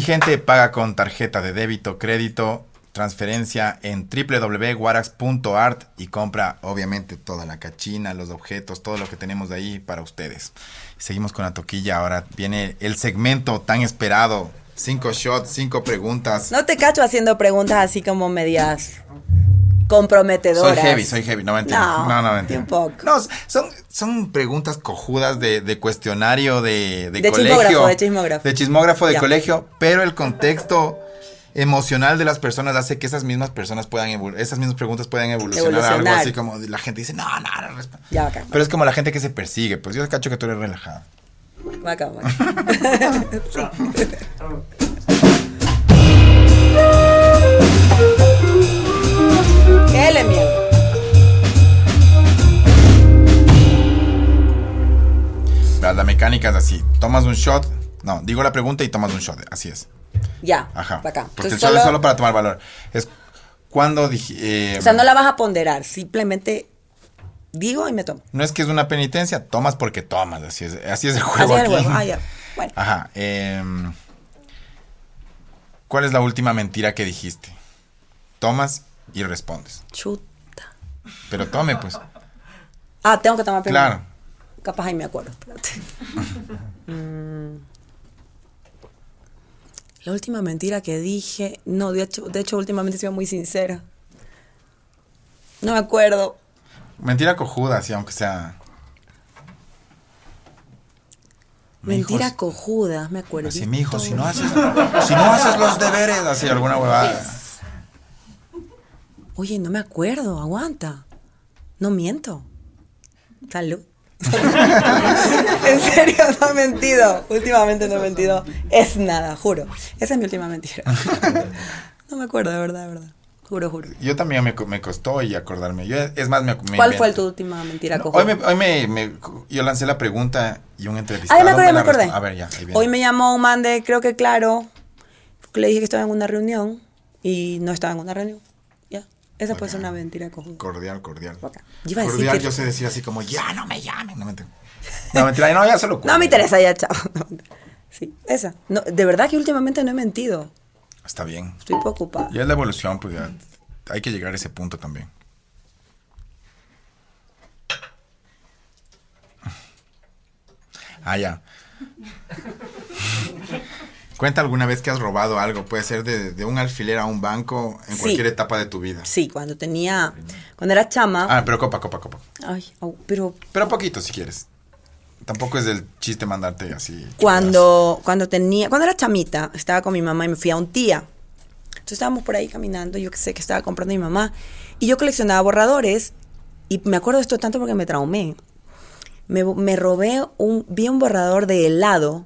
Gente, paga con tarjeta de débito, crédito, transferencia en www.warax.art y compra obviamente toda la cachina, los objetos, todo lo que tenemos ahí para ustedes. Seguimos con la toquilla, ahora viene el segmento tan esperado. Cinco shots, cinco preguntas. No te cacho haciendo preguntas así como medias comprometedoras. Soy heavy, soy heavy, no mentira. No, No, no, mentira. un poco. No, son, son preguntas cojudas de, de cuestionario de, de, De colegio. chismógrafo, de chismógrafo. De chismógrafo de Ya. colegio, pero el contexto emocional de las personas hace que esas mismas personas puedan esas mismas preguntas puedan evolucionar, a algo Evolucionar. así como la gente dice, no, no, no, resp-". Ya, bacán. Pero es como la gente que se persigue, pues yo cacho que tú eres relajado. Bacán, bacán. ¿Qué le mierda? La, mecánica es así, tomas un shot, no, digo la pregunta y tomas un shot, así es. Ya, Ajá. bacán. Porque el shot es solo para tomar valor. Es cuando dije... eh, O sea, no la vas a ponderar, simplemente digo y me tomo. No es que es una penitencia, tomas porque tomas, así es, así es el juego Así es el aquí. juego. Ah, ya. Bueno, Ajá. em, ¿Cuál es la última mentira que dijiste? Tomas y respondes. chuta. Pero tome, pues. Ah, tengo que tomar primero. Claro. Capaz ahí me acuerdo, espérate. Mm. La última mentira que dije, no, de hecho, de hecho últimamente he sido muy sincera. No me acuerdo. Mentira cojuda, así, aunque sea. Mi Mentira cojuda, me acuerdo. Así, mi hijo, si no haces, si no haces los deberes, así, alguna huevada. Oye, no me acuerdo, aguanta. No miento. Salud. en serio, no he mentido. Últimamente no he mentido. Es nada, juro. Esa es mi última mentira. no me acuerdo, de verdad, de verdad. Juro, juro. Yo también me, co- me costó y acordarme. Yo, es más, me, me ¿Cuál fue tu última mentira No, hoy me, hoy me, me- yo lancé la pregunta y un entrevistado. Ah, ya me acordé, me acordé. A ver, ya, ahí viene. Hoy me llamó un man de, creo que claro, le dije que estaba en una reunión y no estaba en una reunión. Esa puede ser una mentira cojuda. Cordial, cordial. Bacán. Yo iba a decir cordial, que- yo sé decir así como, ya no me llamen. No, mentira. No, mentira, no, ya se lo No me interesa ya, chao. Sí, esa. No, de verdad que últimamente no he mentido. Está bien. Estoy preocupada. Ya es la evolución, pues ya hay que llegar a ese punto también. Ah, ya. Cuenta alguna vez que has robado algo, puede ser de, de un alfiler a un banco en Sí. cualquier etapa de tu vida. Sí, cuando tenía, cuando era chama. Ah, pero copa, copa, copa. Ay, au, pero Pero poquito si quieres. Tampoco es del chiste mandarte así. cuando, cuando tenía, cuando era chamita, estaba con mi mamá y me fui a un tía. Entonces estábamos por ahí caminando, yo que sé que estaba comprando mi mamá. Y yo coleccionaba borradores. Y me acuerdo de esto tanto porque me traumé. Me, me robé un, vi un borrador de helado.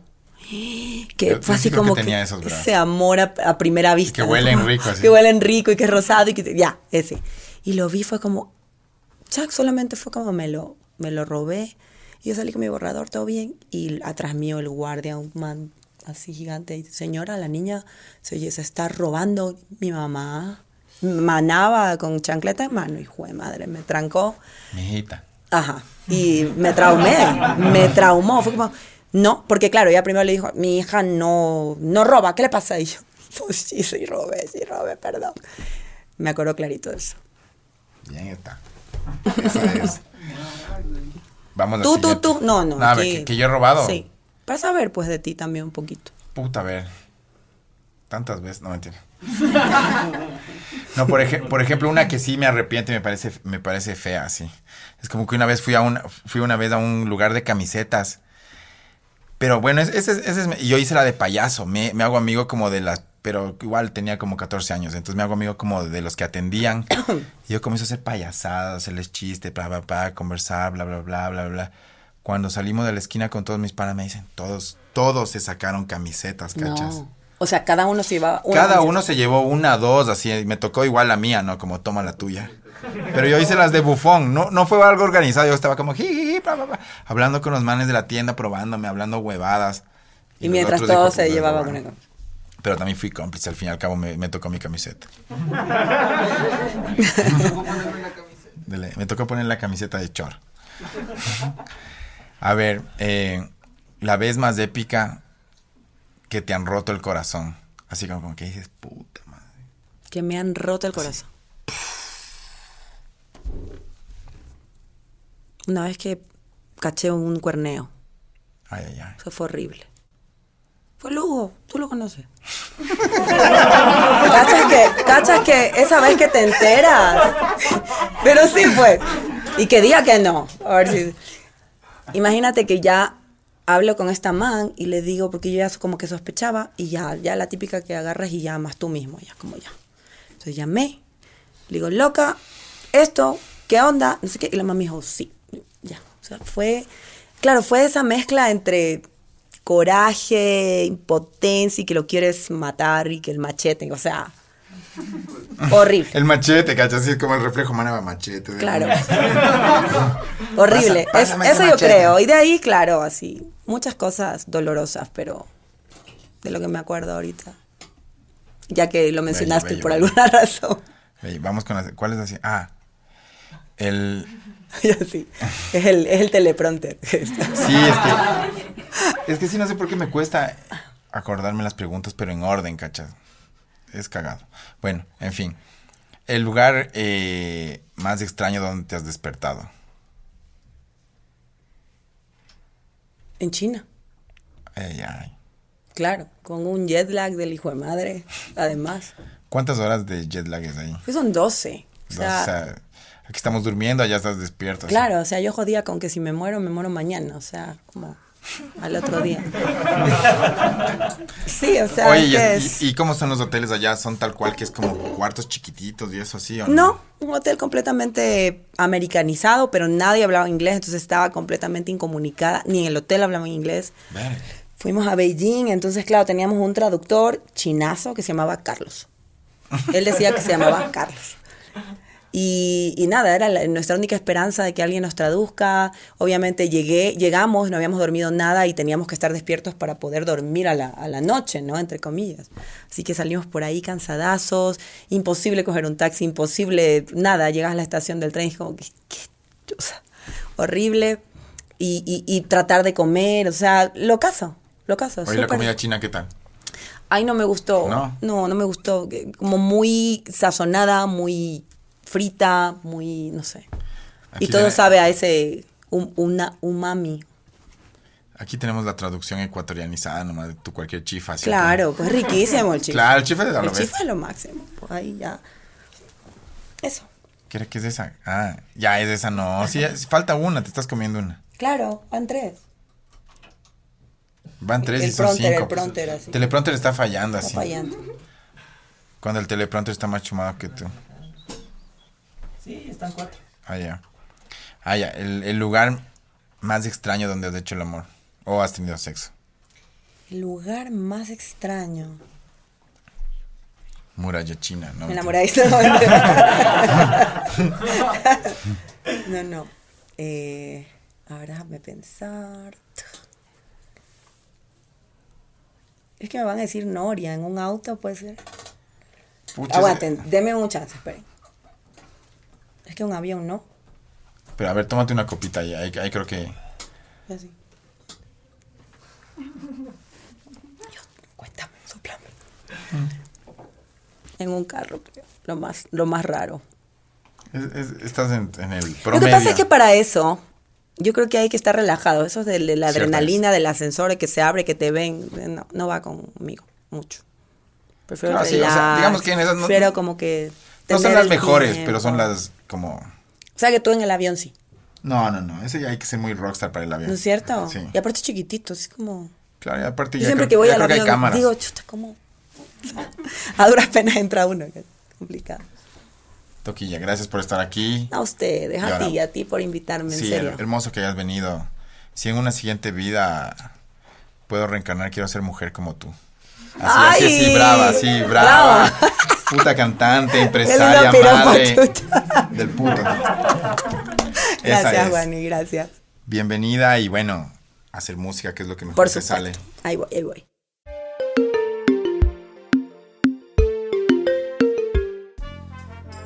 Que El fue así que como que, tenía esos, ¿verdad? ese amor a, a primera vista. que ¿no? huelen Como- rico, así. Que huelen rico y que es rosado y que ya, ese. Y lo vi, fue como, Chuck solamente fue como me lo, me lo robé. Y yo salí con mi borrador, todo bien. Y atrás mío el guardia, un man así gigante. Y dice, señora, la niña se, se está robando mi mamá. Manaba con chancleta en mano. Hijo de madre, me trancó. Mijita. Ajá. Y me traumé, me traumó. Fue como, no, porque claro, ella primero le dijo, mi hija no, no roba, ¿qué le pasa? Y yo, pues sí, sí robé, sí robé, perdón. Me acuerdo clarito de eso. Bien está. Esa es. Vamos Tú, tú, tú, no, no. a ver, aquí- que, que yo he robado. Sí. Para saber, pues, de ti también un poquito. Puta, a ver. Tantas veces, no mentira. No, por, ej- por ejemplo, una que sí me arrepiento y me parece, me parece fea, sí. Es como que una vez fui a un, fui una vez a un lugar de camisetas. Pero bueno, ese, ese, ese yo hice la de payaso. Me, me hago amigo como de las, pero igual tenía como 14 años. Entonces me hago amigo como de los que atendían. y yo comienzo a hacer payasadas, hacerles chistes, bla, bla, bla, conversar, bla, bla, bla, bla, bla. Cuando salimos de la esquina con todos mis panas me dicen, todos, todos se sacaron camisetas, ¿cachas? No. O sea, cada uno se iba. una Cada camiseta. uno se llevó una, dos, así, me tocó igual la mía, ¿no? Como toma la tuya. Pero yo hice las de bufón, no, no fue algo organizado, yo estaba como jiji, bla, bla, bla, hablando con los manes de la tienda, probándome, hablando huevadas. Y mientras hijos, se pues, llevaban bueno. Pero también fui cómplice, al fin y al cabo me, me tocó mi camiseta. Dele, me tocó poner la camiseta de chor. A ver, eh, la vez más épica que te han roto el corazón. Así como, como que dices, puta madre. Que me han roto el corazón. Una vez que caché un cuerneo. Ay, ay, ay. Eso fue horrible. Fue Lugo, tú lo conoces. ¿Cachas que, cachas que esa vez que te enteras? Pero sí fue. Y que diga que no. A ver si. Imagínate que ya hablo con esta man y le digo, porque yo ya como que sospechaba, y ya, ya la típica que agarras y llamas tú mismo, ya, como ya. Entonces llamé, le digo, loca, esto, ¿qué onda? No sé qué. Y la mamá me dijo, sí. O sea, fue, claro, fue esa mezcla entre coraje, impotencia y que lo quieres matar y que el machete, o sea, horrible. El machete, ¿cachas? Así es como el reflejo manaba machete. de- Claro. Horrible. Es- pásame eso yo creo. Y de ahí, claro, así. Muchas cosas dolorosas, pero de lo que me acuerdo ahorita. Ya que lo mencionaste bello, por bello. alguna razón. Vamos con las... ¿Cuál es así? Ah, el... Y así. Es el, es el teleprompter. Sí, es que... Es que sí, no sé por qué me cuesta acordarme las preguntas, pero en orden, ¿cachas? Es cagado. Bueno, en fin. El lugar eh, más extraño donde te has despertado. en China. Ay, ay. Claro, con un jet lag del hijo de madre, además. ¿Cuántas horas de jet lag es ahí? Pues son 12. O sea, o sea, aquí estamos durmiendo, allá estás despierto. así. claro, o sea, yo jodía con que si me muero, me muero mañana. O sea, como al otro día. Sí, o sea, Oye, que es- y- y cómo son los hoteles allá? ¿Son tal cual que es como cuartos chiquititos y eso así o no? No, un hotel completamente americanizado, pero nadie hablaba inglés, entonces estaba completamente incomunicada. Ni en el hotel hablaban inglés. Verga. Fuimos a Beijing, entonces, claro, teníamos un traductor chinazo que se llamaba Carlos. Él decía que se llamaba Carlos. Y, y nada, era la- nuestra única esperanza de que alguien nos traduzca. Obviamente llegué, llegamos, no habíamos dormido nada y teníamos que estar despiertos para poder dormir a la, a la noche, ¿no? Entre comillas. Así que salimos por ahí cansadazos, imposible coger un taxi, imposible, nada, llegas a la estación del tren y es como, que horrible. Y, y, y tratar de comer, o sea, lo caso, lo caso. Oye, la comida china, ¿qué tal? Ay, no me gustó. ¿No? No, no, me gustó. Como muy sazonada, muy frita, muy, no sé. Aquí y todo sabe a ese um- una umami. Aquí tenemos la traducción ecuatorianizada nomás de tu cualquier chifa. Claro, pues riquísimo el chifa. Claro, el chifa es lo el chifa es lo máximo. Pues ahí ya. Eso. ¿Qué era que es esa? Ah, ya es esa, no. Sí, es- falta una, te estás comiendo una. Claro, van tres. Van tres El y son pronter, cinco. el pronter, así. Teleprompter está fallando Está así. fallando. Cuando el teleprompter está más chumado que tú. Sí, están cuatro. Ah, ya. Ah, ya. El, el lugar más extraño donde has hecho el amor. O has tenido sexo. El lugar más extraño. Muralla china, ¿no? Me enamoré. No, no. Eh, ahora déjame pensar. Es que me van a decir Noria en un auto, puede ser. Pucha, Aguanten, denme un chance, esperen. Es que un avión no. Pero a ver, tómate una copita ahí. Ahí, ahí creo que. Así. Yo, cuéntame, soplame. En un carro, creo. Lo más, lo más raro. es- es- estás en, en el Lo que pasa es que para eso, yo creo que hay que estar relajado. Eso de, de la adrenalina del ascensor que se abre, que te ven, no, no va conmigo mucho. Prefiero Claro, sí, o sea, digamos que en esas no- prefiero como que... No son las mejores, tiempo. pero son las como. O sea que tú en el avión sí, No, no, no. Ese ya hay que ser muy rockstar para el avión. ¿no es cierto? Sí. Y aparte chiquitito, así como... Claro, y aparte Yo ya siempre creo, que voy al avión digo, chuta, ¿cómo? A duras penas entra uno, que es complicado. Toquilla, gracias por estar aquí. A ustedes, Y a ahora- ti, a ti por invitarme, en serio. her- hermoso que hayas venido. Si en una siguiente vida puedo reencarnar, quiero ser mujer como tú. Así, así, así, ¡Ay! brava, así, brava. Puta cantante, empresaria, madre. Del puto. Gracias. Juani, gracias. Bienvenida y bueno, hacer música, que es lo que mejor Por te sale. Ahí voy, ahí voy.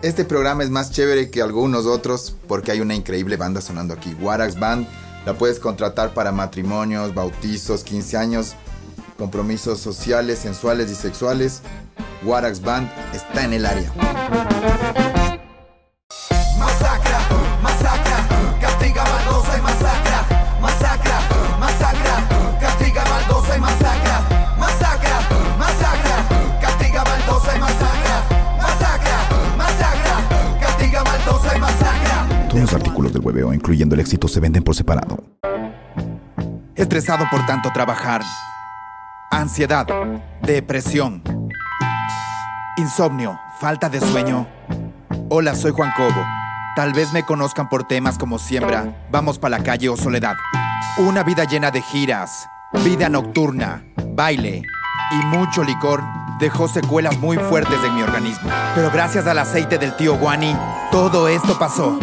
Este programa es más chévere que algunos otros porque hay una increíble banda sonando aquí. Warax Band la puedes contratar para matrimonios, bautizos, 15 años. compromisos sociales, sensuales y sexuales, Warax Band está en el área. Masacra, masacra, castiga maldosa y masacra. Masacra, masacra, castiga maldosa y masacra. Masacra, masacra, castiga maldosa y masacra. Masacra, masacra, castiga maldosa y masacra. Todos los artículos del hueveo, incluyendo el éxito, se venden por separado. Estresado por tanto trabajar. Ansiedad, depresión, insomnio, falta de sueño. Hola, soy Juan Cobo. Tal vez me conozcan por temas como Siembra, Vamos pa' la calle o Soledad. Una vida llena de giras, vida nocturna, baile y mucho licor dejó secuelas muy fuertes en mi organismo. Pero gracias al aceite del tío Guani, todo esto pasó.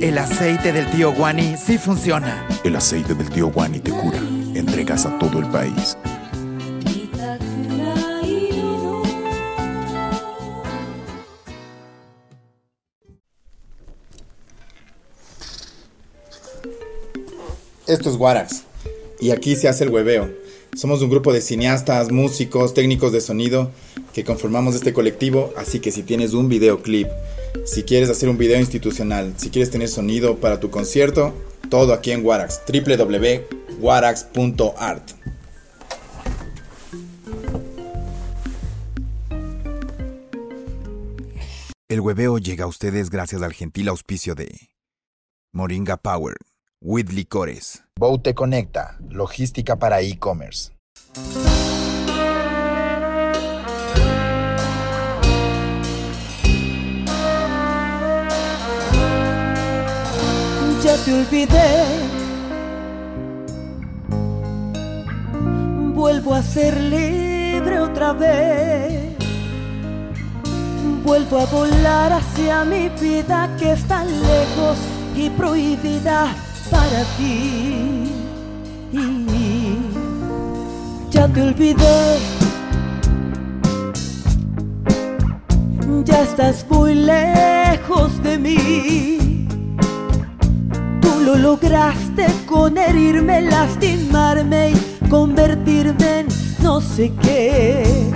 El aceite del tío Guani sí funciona. El aceite del tío Guani te cura. Entregas a todo el país. Esto es Warax. Y aquí se hace el hueveo. Somos un grupo de cineastas, músicos, técnicos de sonido que conformamos este colectivo. Así que si tienes un videoclip, si quieres hacer un video institucional, si quieres tener sonido para tu concierto, todo aquí en Warax. www.warax.art. El hueveo llega a ustedes gracias al gentil auspicio de Moringa Power, With Licores, Boute Conecta, logística para e-commerce. ya te olvidé. Vuelvo a ser libre otra vez. Vuelvo a volar hacia mi vida que es tan lejos y prohibida para ti. Ya te olvidé. Ya estás muy lejos de mí. Tú lo lograste con herirme, lastimarme y convertirme en no sé qué.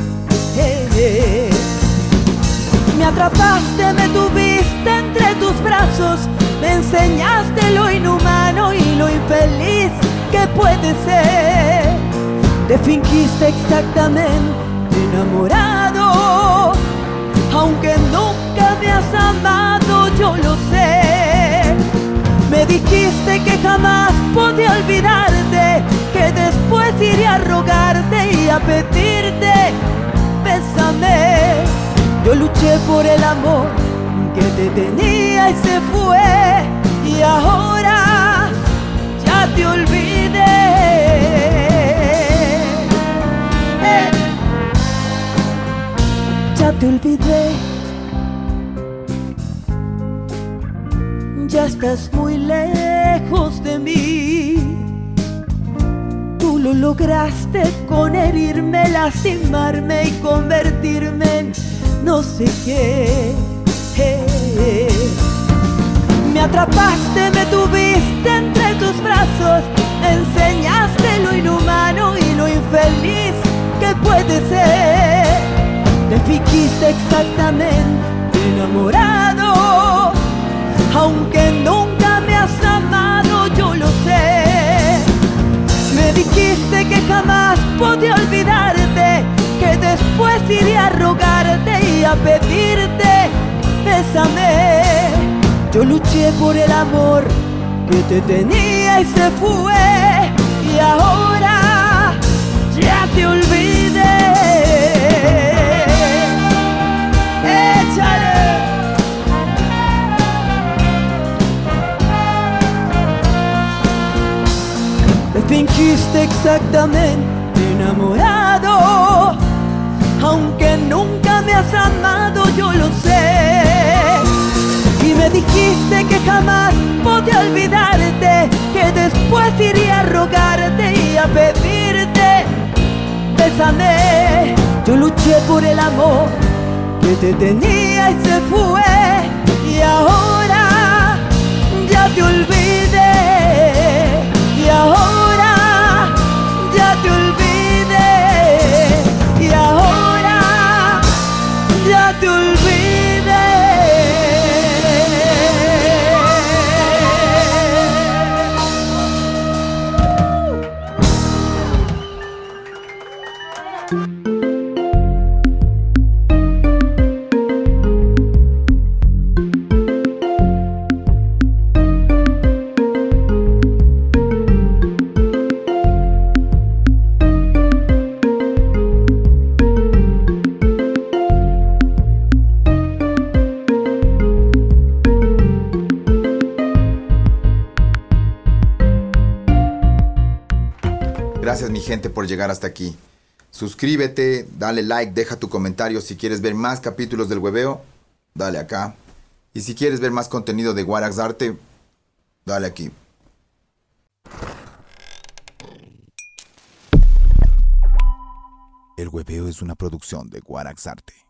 Me atrapaste, me tuviste entre tus brazos, me enseñaste lo inhumano y lo infeliz que puede ser. Te fingiste exactamente enamorado, aunque nunca me has amado, yo lo sé. Me dijiste que jamás podía olvidarte, a pedirte, bésame. Yo luché por el amor que te tenía y se fue, y ahora ya te olvidé. Eh, Ya te olvidé. ya estás muy lejos de mí. Tú lo lograste con herirme, lastimarme y convertirme en no sé qué. Me atrapaste, me tuviste entre tus brazos, enseñaste lo inhumano y lo infeliz que puede ser. Te fijiste exactamente enamorado aunque nunca me has amado, yo lo sé. Dijiste que jamás podía olvidarte, que después iría a rogarte y a pedirte, bésame. Yo luché por el amor que te tenía y se fue, y ahora ya te olvidé. Fingiste exactamente enamorado, aunque nunca me has amado, yo lo sé. Y me dijiste que jamás podía olvidarte, que después iría a rogarte y a pedirte, bésame. Yo luché por el amor que te tenía y se fue, y ahora ya te olvidé. ahora ya hasta aquí. Suscríbete, dale like, deja tu comentario si quieres ver más capítulos del hueveo, dale acá. Y si quieres ver más contenido de Warax Arte, dale aquí. El hueveo es una producción de Guarax Arte.